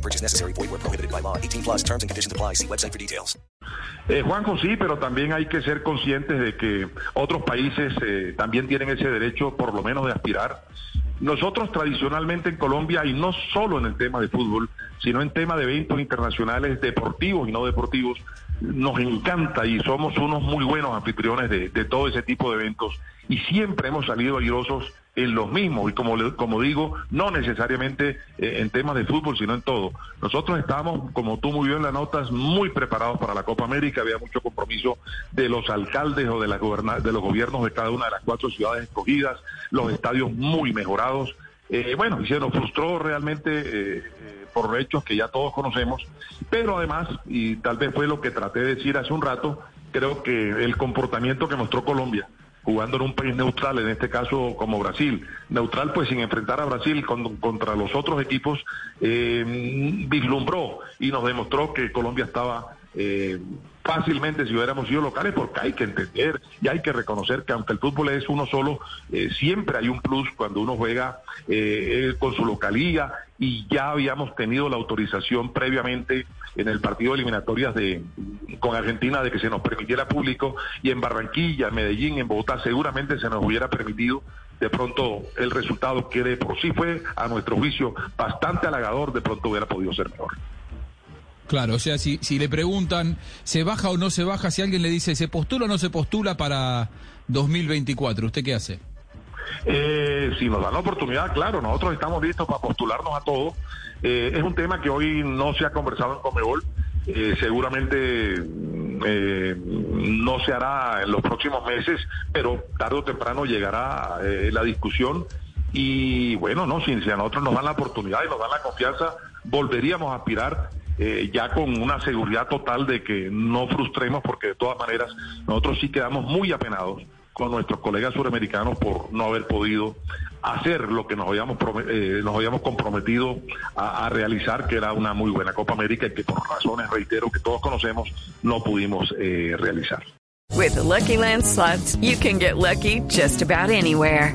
No purchase necessary. Void where prohibited by law. 18 plus terms and conditions apply. See website for details. Eh, Juanjo, sí, pero también hay que ser conscientes de que otros países eh, también tienen ese derecho, por lo menos, de aspirar. Nosotros tradicionalmente en Colombia, y no solo en el tema de fútbol, sino en tema de eventos internacionales deportivos y no deportivos, nos encanta y somos unos muy buenos anfitriones de, todo ese tipo de eventos y siempre hemos salido airosos en los mismos y como, como digo, no necesariamente eh, en temas de fútbol, sino en todo. Nosotros estamos, como tú muy bien la notas, muy preparados para la Copa América, había mucho compromiso de los alcaldes o de, las de los gobiernos de cada una de las cuatro ciudades escogidas, los estadios muy mejorados. Eh, bueno, y se nos frustró realmente eh, eh, por hechos que ya todos conocemos, pero además, y tal vez fue lo que traté de decir hace un rato, creo que el comportamiento que mostró Colombia, jugando en un país neutral, en este caso como Brasil, neutral pues sin enfrentar a Brasil con- contra los otros equipos, eh, vislumbró y nos demostró que Colombia estaba eh, fácilmente si hubiéramos sido locales, porque hay que entender y hay que reconocer que aunque el fútbol es uno solo, eh, siempre hay un plus cuando uno juega eh, eh, con su localía y ya habíamos tenido la autorización previamente en el partido de eliminatorias de con Argentina de que se nos permitiera público y en Barranquilla, en Medellín, en Bogotá seguramente se nos hubiera permitido de pronto el resultado que de por sí fue a nuestro juicio bastante halagador, de pronto hubiera podido ser mejor. Claro, o sea, si, si le preguntan, ¿se baja o no se baja? Si alguien le dice, ¿se postula o no se postula para 2024? ¿Usted qué hace? Eh, si nos dan la oportunidad, claro, nosotros estamos listos para postularnos a todos. Eh, es un tema que hoy no se ha conversado en Comebol. Eh, seguramente eh, no se hará en los próximos meses, pero tarde o temprano llegará eh, la discusión. Y bueno, no, si, si a nosotros nos dan la oportunidad y nos dan la confianza, volveríamos a aspirar eh, ya con una seguridad total de que no frustremos, porque de todas maneras nosotros sí quedamos muy apenados con nuestros colegas suramericanos por no haber podido hacer lo que nos habíamos, eh, nos habíamos comprometido a, a realizar, que era una muy buena Copa América y que por razones, reitero, que todos conocemos, no pudimos eh, realizar. With the Lucky Land slots, you can get lucky just about anywhere.